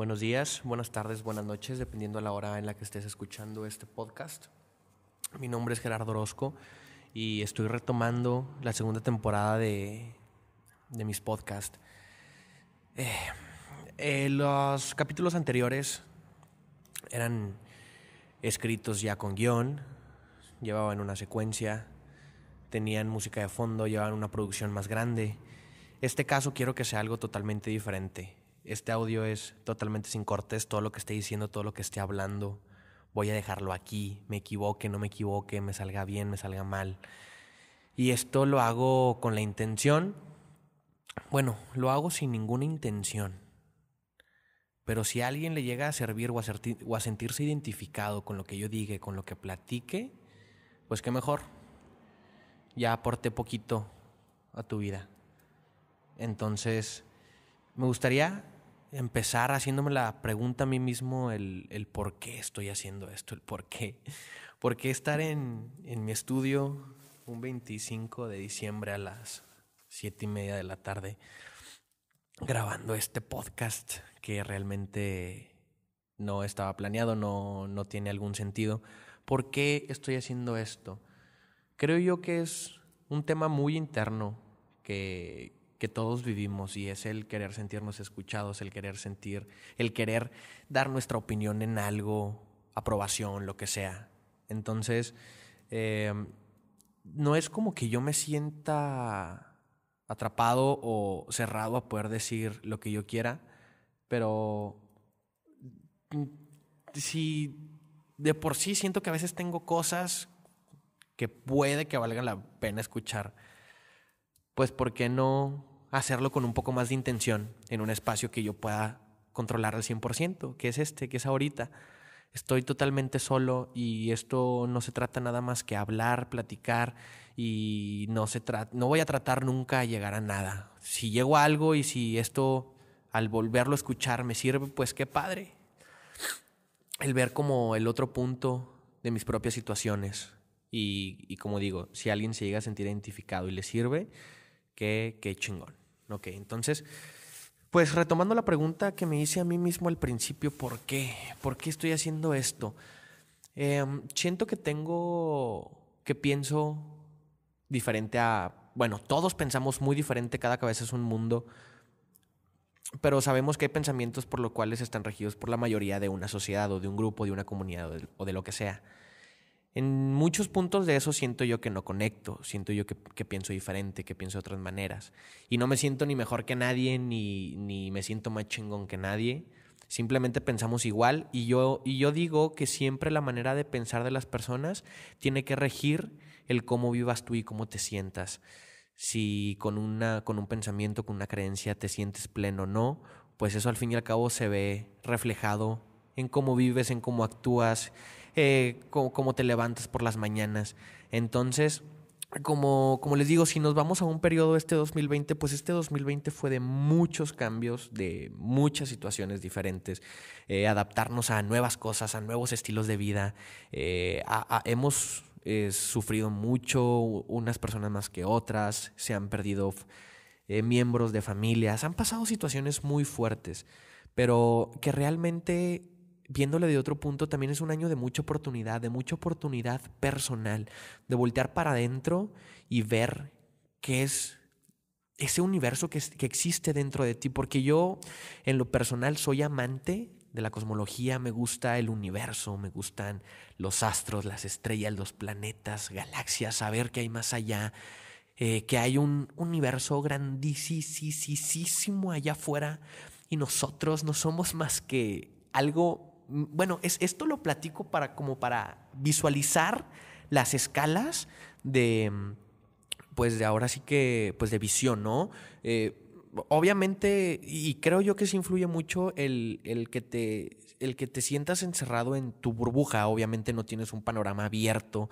Buenos días, buenas tardes, buenas noches, dependiendo de la hora en la que estés escuchando este podcast. Mi nombre es Gerardo Orozco y estoy retomando la segunda temporada de, de mis podcasts. Eh, eh, los capítulos anteriores eran escritos ya con guion, llevaban una secuencia, tenían música de fondo, llevaban una producción más grande. Este caso quiero que sea algo totalmente diferente. Este audio es totalmente sin cortes, todo lo que esté diciendo, todo lo que esté hablando. Voy a dejarlo aquí, me equivoque, no me equivoque, me salga bien, me salga mal. Y esto lo hago con la intención, bueno, lo hago sin ninguna intención. Pero si alguien le llega a servir o a, o a sentirse identificado con lo que yo diga, con lo que platique, pues qué mejor. Ya aporté poquito a tu vida. Entonces, me gustaría empezar haciéndome la pregunta a mí mismo el, el, por qué estoy haciendo esto, el por qué. ¿Por qué estar en, en mi estudio un 25 de diciembre a las siete y media de la tarde grabando este podcast que realmente no estaba planeado, no, no tiene algún sentido? ¿Por qué estoy haciendo esto? Creo yo que es un tema muy interno que, que todos vivimos y es el querer sentirnos escuchados, el querer sentir, el querer dar nuestra opinión en algo, aprobación, lo que sea. Entonces, eh, no es como que yo me sienta atrapado o cerrado a poder decir lo que yo quiera, pero si de por sí siento que a veces tengo cosas que puede que valga la pena escuchar, pues ¿por qué no hacerlo con un poco más de intención en un espacio que yo pueda controlar al 100%, que es este, que es ahorita. Estoy totalmente solo y esto no se trata nada más que hablar, platicar y no se no voy a tratar nunca de llegar a nada. Si llego a algo y si esto al volverlo a escuchar me sirve, pues qué padre. El ver como el otro punto de mis propias situaciones y, y como digo, si alguien se llega a sentir identificado y le sirve, qué, qué chingón. Ok, entonces, pues retomando la pregunta que me hice a mí mismo al principio, ¿por qué? ¿Por qué estoy haciendo esto? Em, siento que tengo, que pienso diferente a, bueno, todos pensamos muy diferente, cada cabeza es un mundo, pero sabemos que hay pensamientos por los cuales están regidos por la mayoría de una sociedad o de un grupo, de una comunidad o de lo que sea. En muchos puntos de eso siento yo que no conecto, siento yo que, pienso diferente, que pienso de otras maneras. Y no me siento ni mejor que nadie, ni, ni me siento más chingón que nadie. Simplemente pensamos igual y yo, y yo digo que siempre la manera de pensar de las personas tiene que regir el cómo vivas tú y cómo te sientas. Si con, una, con un pensamiento, con una creencia te sientes pleno o no, pues eso al fin y al cabo se ve reflejado en cómo vives, en cómo actúas, eh, cómo, te levantas por las mañanas. Entonces, como, como les digo, si nos vamos a un periodo este 2020, pues este 2020 fue de muchos cambios, de muchas situaciones diferentes, eh, adaptarnos a nuevas cosas, a nuevos estilos de vida. Eh, hemos sufrido mucho, unas personas más que otras, se han perdido miembros de familias, han pasado situaciones muy fuertes, pero que realmente viéndole de otro punto, también es un año de mucha oportunidad, de mucha oportunidad personal, de voltear para adentro y ver qué es ese universo que, que, existe dentro de ti, porque yo en lo personal soy amante de la cosmología, me gusta el universo, me gustan los astros, las estrellas, los planetas, galaxias, saber que hay más allá, eh, que hay un universo grandísimo allá afuera y nosotros no somos más que algo bueno, es, esto lo platico para como para visualizar las escalas de, pues de ahora sí que, pues de visión, ¿no? Eh, obviamente, y creo yo que se influye mucho el, el, que te, el que te sientas encerrado en tu burbuja, obviamente no tienes un panorama abierto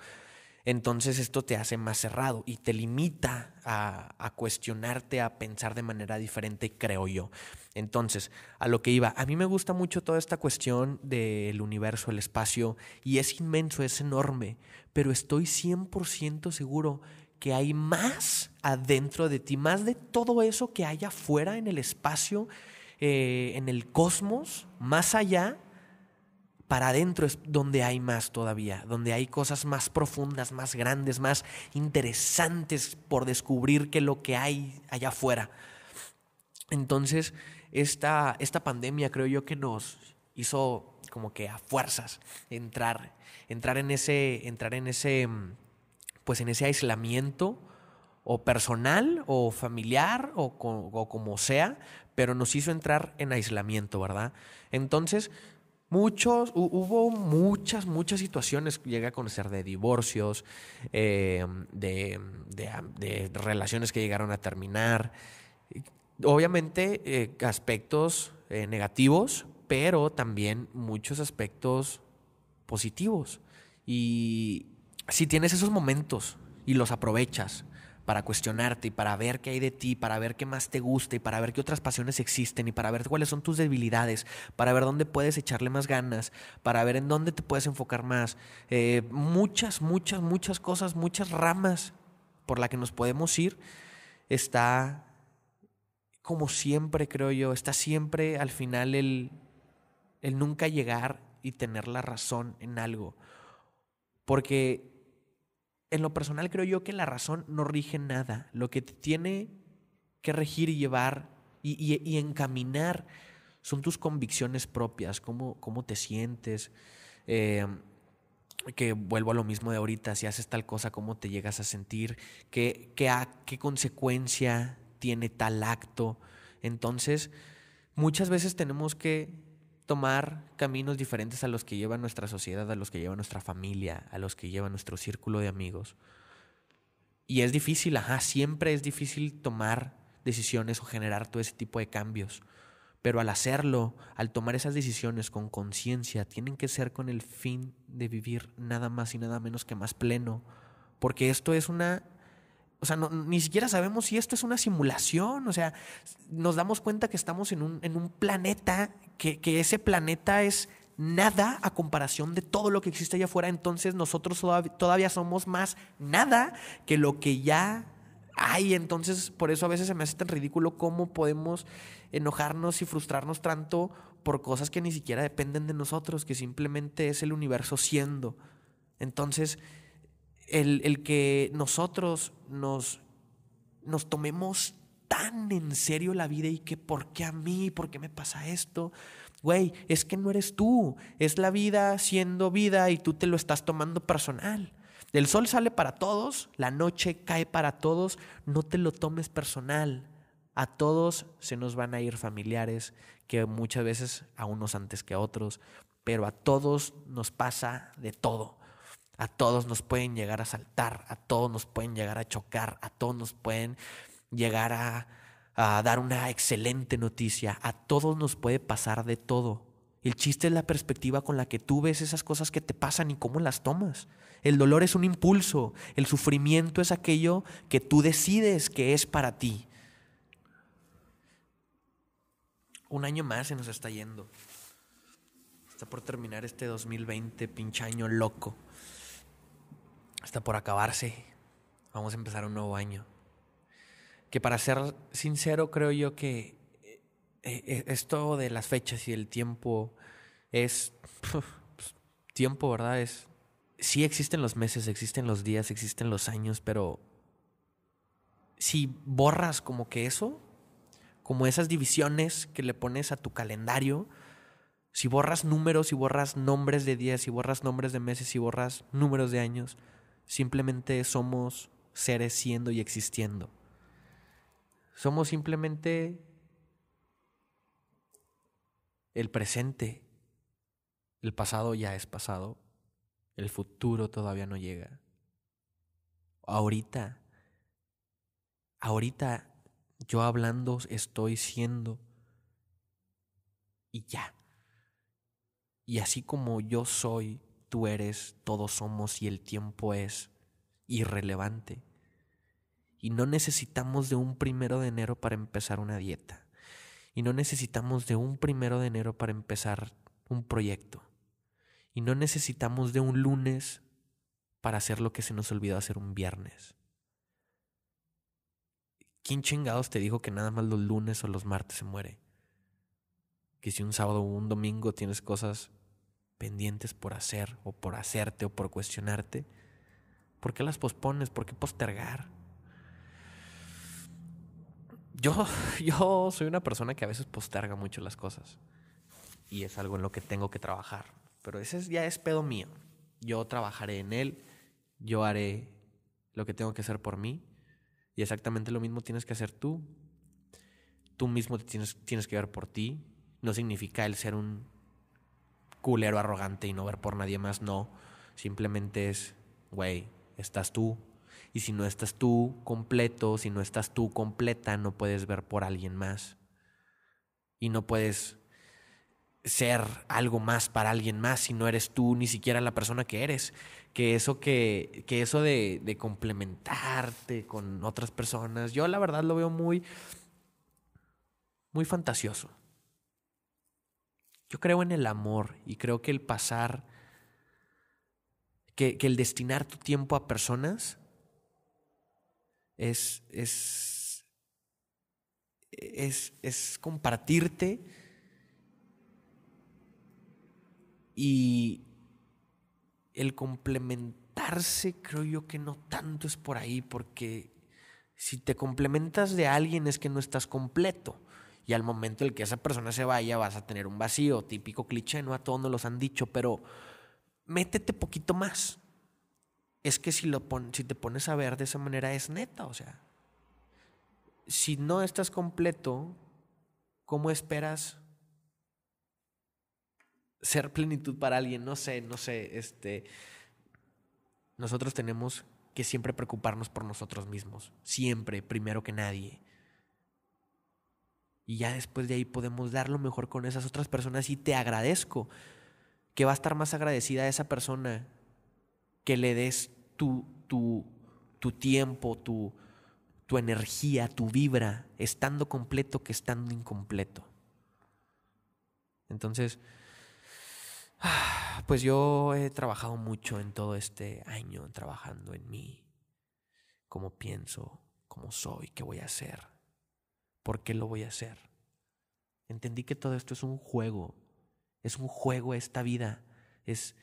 entonces esto te hace más cerrado y te limita a, cuestionarte, a pensar de manera diferente, creo yo. Entonces, a lo que iba, a mí me gusta mucho toda esta cuestión del universo, el espacio, y es inmenso, es enorme, pero estoy 100% seguro que hay más adentro de ti, más de todo eso que hay afuera en el espacio, eh, en el cosmos, más allá, para adentro es donde hay más todavía, donde hay cosas más profundas, más grandes, más interesantes por descubrir que lo que hay allá afuera. Entonces, esta, esta pandemia creo yo que nos hizo como que a fuerzas entrar, entrar en ese, entrar en ese, pues en ese aislamiento o personal o familiar o, o como sea, pero nos hizo entrar en aislamiento, ¿verdad? Entonces, Muchos, hubo muchas, muchas situaciones, llegué a conocer de divorcios, eh, de, relaciones que llegaron a terminar. Obviamente eh, aspectos eh, negativos, pero también muchos aspectos positivos. Y si tienes esos momentos y los aprovechas, para cuestionarte y para ver qué hay de ti, para ver qué más te gusta y para ver qué otras pasiones existen y para ver cuáles son tus debilidades, para ver dónde puedes echarle más ganas, para ver en dónde te puedes enfocar más. Eh, muchas, muchas, muchas cosas, muchas ramas por las que nos podemos ir. Está, como siempre creo yo, está siempre al final el, el nunca llegar y tener la razón en algo. Porque en lo personal creo yo que la razón no rige nada. Lo que te tiene que regir y llevar y, encaminar son tus convicciones propias, cómo, cómo te sientes. Eh, que vuelvo a lo mismo de ahorita, si haces tal cosa, cómo te llegas a sentir, qué, qué, qué consecuencia tiene tal acto. Entonces, muchas veces tenemos que tomar caminos diferentes a los que lleva nuestra sociedad, a los que lleva nuestra familia, a los que lleva nuestro círculo de amigos. Y es difícil, ajá, siempre es difícil tomar decisiones o generar todo ese tipo de cambios. Pero al hacerlo, al tomar esas decisiones con conciencia, tienen que ser con el fin de vivir nada más y nada menos que más pleno. Porque esto es una o sea, ni siquiera sabemos si esto es una simulación. O sea, nos damos cuenta que estamos en un, en un planeta, que, que, ese planeta es nada a comparación de todo lo que existe allá afuera. Entonces nosotros todavía somos más nada que lo que ya hay. Entonces, por eso a veces se me hace tan ridículo cómo podemos enojarnos y frustrarnos tanto por cosas que ni siquiera dependen de nosotros, que simplemente es el universo siendo. Entonces, el, que nosotros nos, nos tomemos tan en serio la vida y que ¿por qué a mí? ¿Por qué me pasa esto? Güey, es que no eres tú, es la vida siendo vida y tú te lo estás tomando personal. El sol sale para todos, la noche cae para todos, no te lo tomes personal. A todos se nos van a ir familiares, que muchas veces a unos antes que a otros, pero a todos nos pasa de todo. A todos nos pueden llegar a saltar, a todos nos pueden llegar a chocar, a todos nos pueden llegar a, dar una excelente noticia, a todos nos puede pasar de todo. El chiste es la perspectiva con la que tú ves esas cosas que te pasan y cómo las tomas. El dolor es un impulso, el sufrimiento es aquello que tú decides que es para ti. Un año más se nos está yendo. Está por terminar este 2020, pinche año loco está por acabarse. Vamos a empezar un nuevo año. Que para ser sincero, creo yo que eh, eh, esto de las fechas y el tiempo es tiempo, ¿verdad? Es sí existen los meses, existen los días, existen los años, pero si borras como que eso, como esas divisiones que le pones a tu calendario, si borras números, si borras nombres de días, si borras nombres de meses, si borras números de años, Simplemente somos seres siendo y existiendo. Somos simplemente el presente. El pasado ya es pasado. El futuro todavía no llega. Ahorita, ahorita yo hablando estoy siendo y ya. Y así como yo soy, tú eres, todos somos y el tiempo es irrelevante. Y no necesitamos de un primero de enero para empezar una dieta. Y no necesitamos de un primero de enero para empezar un proyecto. Y no necesitamos de un lunes para hacer lo que se nos olvidó hacer un viernes. ¿Quién chingados te dijo que nada más los lunes o los martes se muere? que si un sábado o un domingo tienes cosas pendientes por hacer o por hacerte o por cuestionarte, ¿por qué las pospones? ¿Por qué postergar? Yo, yo soy una persona que a veces posterga mucho las cosas y es algo en lo que tengo que trabajar, pero ese ya es pedo mío. Yo trabajaré en él, yo haré lo que tengo que hacer por mí y exactamente lo mismo tienes que hacer tú. Tú mismo tienes, tienes que ver por ti. No significa el ser un culero arrogante y no ver por nadie más, no. Simplemente es, güey, estás tú. Y si no estás tú completo, si no estás tú completa, no puedes ver por alguien más. Y no puedes ser algo más para alguien más si no eres tú ni siquiera la persona que eres. Que eso que, que eso de, de complementarte con otras personas, yo la verdad lo veo muy, muy fantasioso. Yo creo en el amor y creo que el pasar, que, el destinar tu tiempo a personas es, es, es compartirte y el complementarse creo yo que no tanto es por ahí, porque si te complementas de alguien es que no estás completo. Y al momento en que esa persona se vaya vas a tener un vacío, típico cliché, ¿no? A todos nos los han dicho, pero métete poquito más. Es que si, lo si te pones a ver de esa manera es neta, o sea. Si no estás completo, ¿cómo esperas ser plenitud para alguien, no sé, no sé, este, nosotros tenemos que siempre preocuparnos por nosotros mismos, siempre, primero que nadie. Y ya después de ahí podemos dar lo mejor con esas otras personas y te agradezco que va a estar más agradecida a esa persona que le des tu, tu, tu tiempo, tu, tu energía, tu vibra, estando completo que estando incompleto. Entonces, Pues yo he trabajado mucho en todo este año, trabajando en mí, cómo pienso, cómo soy, qué voy a hacer, por qué lo voy a hacer. Entendí que todo esto es un juego, es un juego esta vida, es,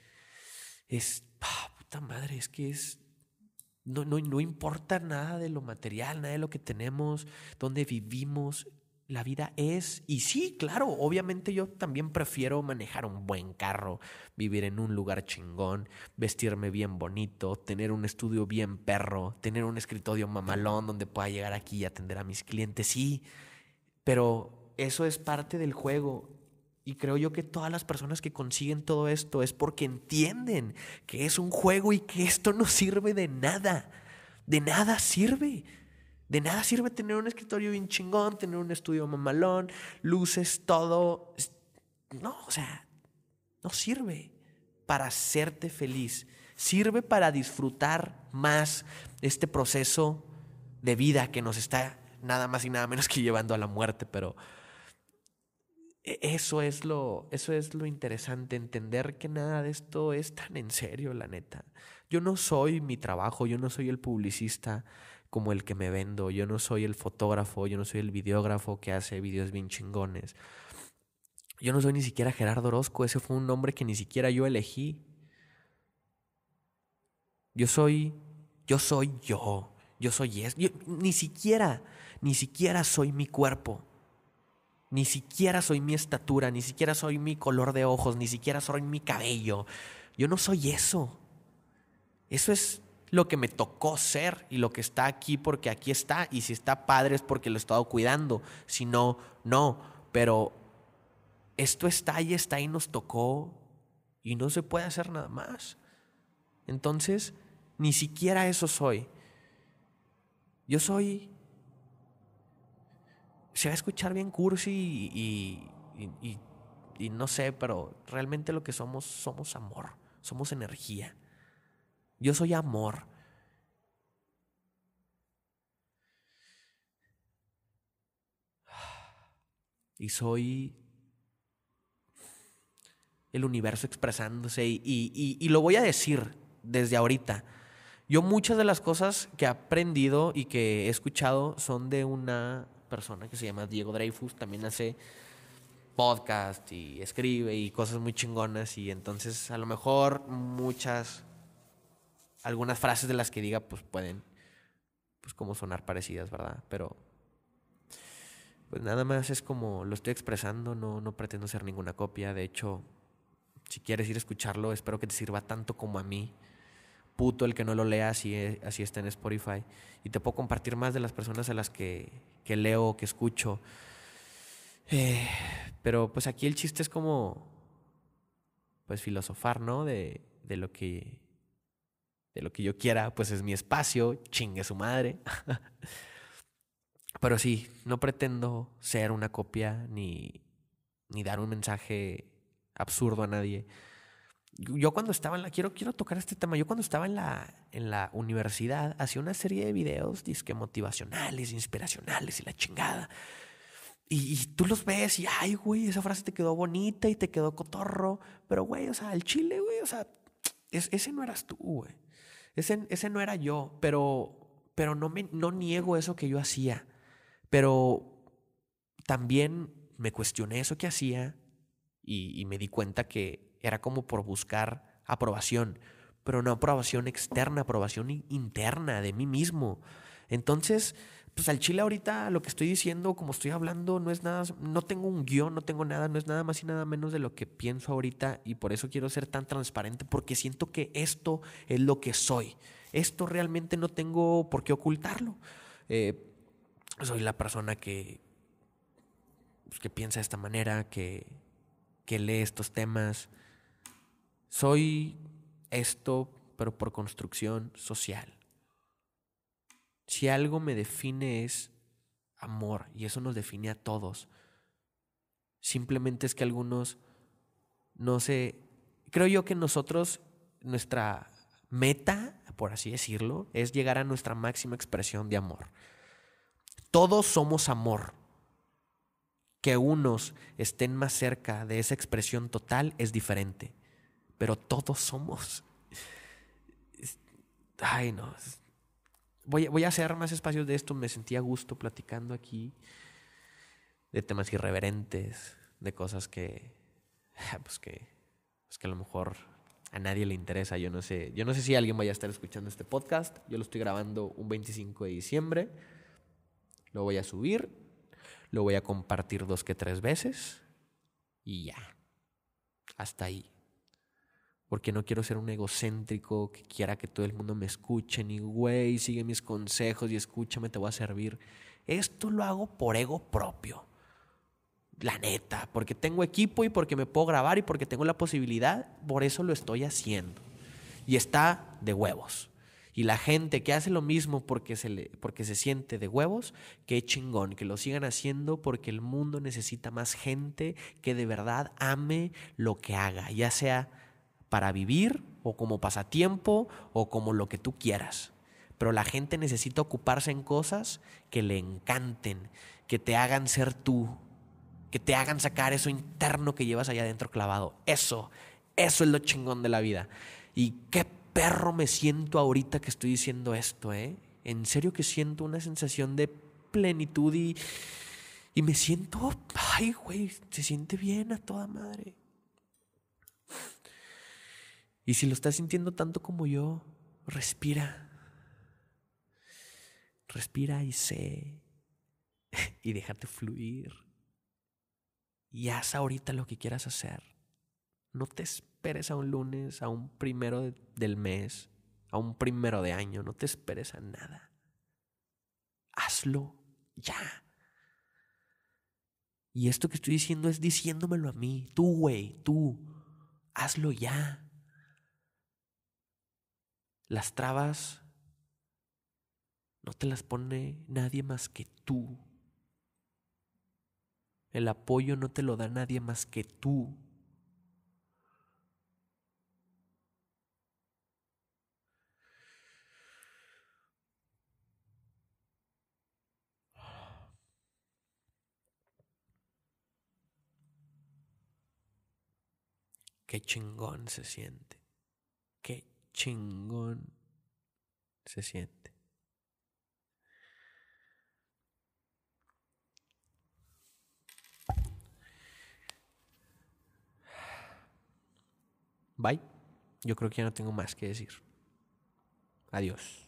es, ah, puta madre, es que es, no, no, no importa nada de lo material, nada de lo que tenemos, dónde vivimos, la vida es, y sí, claro, obviamente yo también prefiero manejar un buen carro, vivir en un lugar chingón, vestirme bien bonito, tener un estudio bien perro, tener un escritorio mamalón donde pueda llegar aquí y atender a mis clientes, sí, pero eso es parte del juego. Y creo yo que todas las personas que consiguen todo esto es porque entienden que es un juego y que esto no sirve de nada. De nada sirve. De nada sirve tener un escritorio bien chingón, tener un estudio mamalón, luces, todo. No, o sea, no sirve para hacerte feliz. Sirve para disfrutar más este proceso de vida que nos está nada más y nada menos que llevando a la muerte, pero e, eso es lo eso es lo interesante entender que nada de esto es tan en serio, la neta. Yo no soy mi trabajo, yo no soy el publicista como el que me vendo, yo no soy el fotógrafo, yo no soy el videógrafo que hace videos bien chingones. Yo no soy ni siquiera Gerardo Orozco, ese fue un nombre que ni siquiera yo elegí. Yo soy, yo soy yo, yo soy es, ni siquiera, ni siquiera soy mi cuerpo, ni siquiera soy mi estatura, ni siquiera soy mi color de ojos, ni siquiera soy mi cabello. Yo no soy eso. Eso es lo que me tocó ser y lo que está aquí porque aquí está. Y si está padre es porque lo he estado cuidando. Si no, no. Pero esto está y está y nos tocó y no se puede hacer nada más. Entonces, ni siquiera eso soy. Yo soy... Se va a escuchar bien cursi y, y, y no sé, pero realmente lo que somos somos amor, somos energía. Yo soy amor. Y soy el universo expresándose y, y, lo voy a decir desde ahorita. Yo muchas de las cosas que he aprendido y que he escuchado son de una persona que se llama Diego Dreyfus, también hace podcast y escribe y cosas muy chingonas y entonces a lo mejor muchas, algunas frases de las que diga pues pueden pues como sonar parecidas, ¿verdad? Pero pues nada más es como lo estoy expresando, no, no pretendo ser ninguna copia, de hecho si quieres ir a escucharlo espero que te sirva tanto como a mí puto el que no lo lea, así, así está en Spotify. Y te puedo compartir más de las personas a las que, que leo, que escucho. Eh, pero pues aquí el chiste es como, pues filosofar, ¿no? De, de lo que, de lo que yo quiera, pues es mi espacio, chingue su madre. pero sí, no pretendo ser una copia ni, ni dar un mensaje absurdo a nadie yo cuando estaba en la, quiero, quiero tocar este tema, yo cuando estaba en la, en la universidad hacía una serie de videos disque motivacionales, inspiracionales y la chingada. Y, tú los ves y, ay, güey, esa frase te quedó bonita y te quedó cotorro. Pero, güey, o sea, el chile, güey, o sea, ese no eras tú, güey. Ese, ese no era yo, pero, pero no, me, no niego eso que yo hacía. Pero también me cuestioné eso que hacía y, y me di cuenta que era como por buscar aprobación, pero no aprobación externa, aprobación interna de mí mismo. Entonces, pues al chile ahorita lo que estoy diciendo, como estoy hablando, no es nada, no tengo un guion, no tengo nada, no es nada más y nada menos de lo que pienso ahorita y por eso quiero ser tan transparente porque siento que esto es lo que soy. Esto realmente no tengo por qué ocultarlo. Eh, soy la persona que, pues, que piensa de esta manera, que, que lee estos temas, soy esto, pero por construcción social. Si algo me define es amor, y eso nos define a todos. Simplemente es que algunos no sé, creo yo que nosotros, nuestra meta, por así decirlo, es llegar a nuestra máxima expresión de amor. Todos somos amor. Que unos estén más cerca de esa expresión total es diferente pero todos somos. Ay, no. Voy, voy a hacer más espacios de esto. Me sentía a gusto platicando aquí de temas irreverentes, de cosas que, pues que, pues que a lo mejor a nadie le interesa. Yo no sé, yo no sé si alguien vaya a estar escuchando este podcast. Yo lo estoy grabando un 25 de diciembre. Lo voy a subir, lo voy a compartir dos que tres veces y ya. Hasta ahí porque no quiero ser un egocéntrico que quiera que todo el mundo me escuche, ni güey, sigue mis consejos y escúchame, te voy a servir. Esto lo hago por ego propio. La neta, porque tengo equipo y porque me puedo grabar y porque tengo la posibilidad, por eso lo estoy haciendo. Y está de huevos. Y la gente que hace lo mismo porque se, porque se siente de huevos, qué chingón, que lo sigan haciendo porque el mundo necesita más gente que de verdad ame lo que haga, ya sea para vivir o como pasatiempo o como lo que tú quieras. Pero la gente necesita ocuparse en cosas que le encanten, que te hagan ser tú, que te hagan sacar eso interno que llevas allá adentro clavado. Eso, eso es lo chingón de la vida. Y qué perro me siento ahorita que estoy diciendo esto, ¿eh? En serio que siento una sensación de plenitud y, y me siento, ay, güey, se siente bien a toda madre. Y si lo estás sintiendo tanto como yo, respira. Respira y sé. y déjate fluir. Y haz ahorita lo que quieras hacer. No te esperes a un lunes, a un primero del mes, a un primero de año. No te esperes a nada. Hazlo ya. Y esto que estoy diciendo es diciéndomelo a mí. Tú, güey, tú. Hazlo ya. Las trabas no te las pone nadie más que tú. El apoyo no te lo da nadie más que tú. Qué chingón se siente chingón se siente. Bye. Yo creo que ya no tengo más que decir. Adiós.